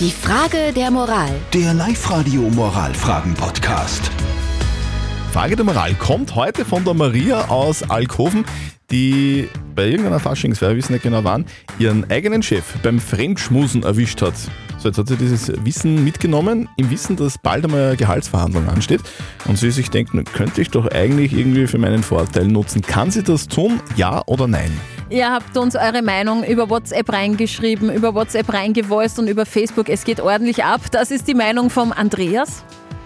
Die Frage der Moral. Der Live-Radio Moralfragen-Podcast. Frage der Moral kommt heute von der Maria aus Alkoven, die bei irgendeiner Faschingsfeier, wir wissen nicht genau wann, ihren eigenen Chef beim Fremdschmusen erwischt hat. So, jetzt hat sie dieses Wissen mitgenommen, im Wissen, dass bald einmal eine Gehaltsverhandlung ansteht. Und sie sich denkt, könnte ich doch eigentlich irgendwie für meinen Vorteil nutzen. Kann sie das tun, ja oder nein? Ihr habt uns eure Meinung über WhatsApp reingeschrieben, über WhatsApp reingevoiced und über Facebook. Es geht ordentlich ab. Das ist die Meinung vom Andreas.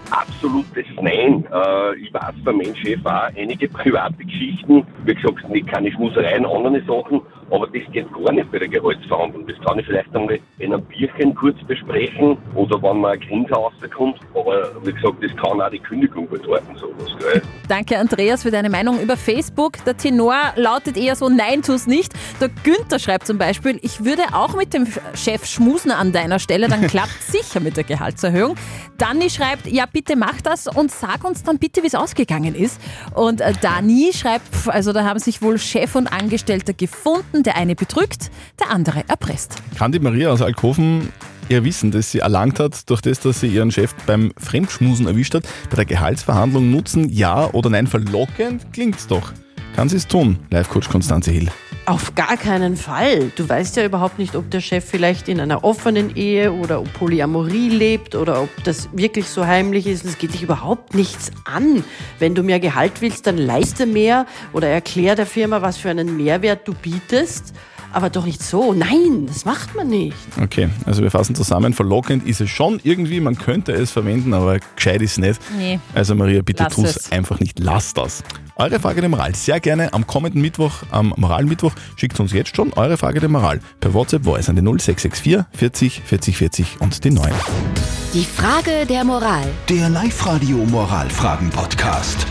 Absolutes Nein. Äh, ich weiß bei meinem Chef auch einige private Geschichten, wie gesagt, nicht keine Schmusereien, andere Sachen, aber das geht gar nicht bei der Gehaltsverhandlung. Das kann ich vielleicht einmal in einem Bierchen kurz besprechen oder wenn man ein Grinser rauskommt, aber wie gesagt, das kann auch die Kündigung bedeuten, sowas. Gell? Danke, Andreas, für deine Meinung über Facebook. Der Tenor lautet eher so: Nein, tu's nicht. Der Günther schreibt zum Beispiel: Ich würde auch mit dem Chef schmusen an deiner Stelle, dann klappt sicher mit der Gehaltserhöhung. Danny schreibt: Ja, bitte mach das und sag uns dann bitte, wie es ausgegangen ist. Und äh, Dani schreibt: Also, da haben sich wohl Chef und Angestellter gefunden. Der eine betrügt, der andere erpresst. Kann die Maria aus Alkoven ihr Wissen, das sie erlangt hat, durch das, dass sie ihren Chef beim Fremdschmusen erwischt hat, bei der Gehaltsverhandlung nutzen, ja oder nein? Verlockend klingt's doch. Kann sie es tun, Live-Coach Konstanze Hill? Auf gar keinen Fall. Du weißt ja überhaupt nicht, ob der Chef vielleicht in einer offenen Ehe oder ob Polyamorie lebt oder ob das wirklich so heimlich ist. Es geht dich überhaupt nichts an. Wenn du mehr Gehalt willst, dann leiste mehr oder erklär der Firma, was für einen Mehrwert du bietest. Aber doch nicht so. Nein, das macht man nicht. Okay, also wir fassen zusammen. Verlockend ist es schon irgendwie, man könnte es verwenden, aber gescheit ist es nicht. Nee. Also Maria, bitte tu es. es einfach nicht. Lass das. Eure Frage der Moral sehr gerne am kommenden Mittwoch, am Moralmittwoch. Schickt uns jetzt schon eure Frage der Moral per WhatsApp Voice an die 0664 40 40 40 und die 9. Die Frage der Moral. Der Live-Radio Moralfragen-Podcast.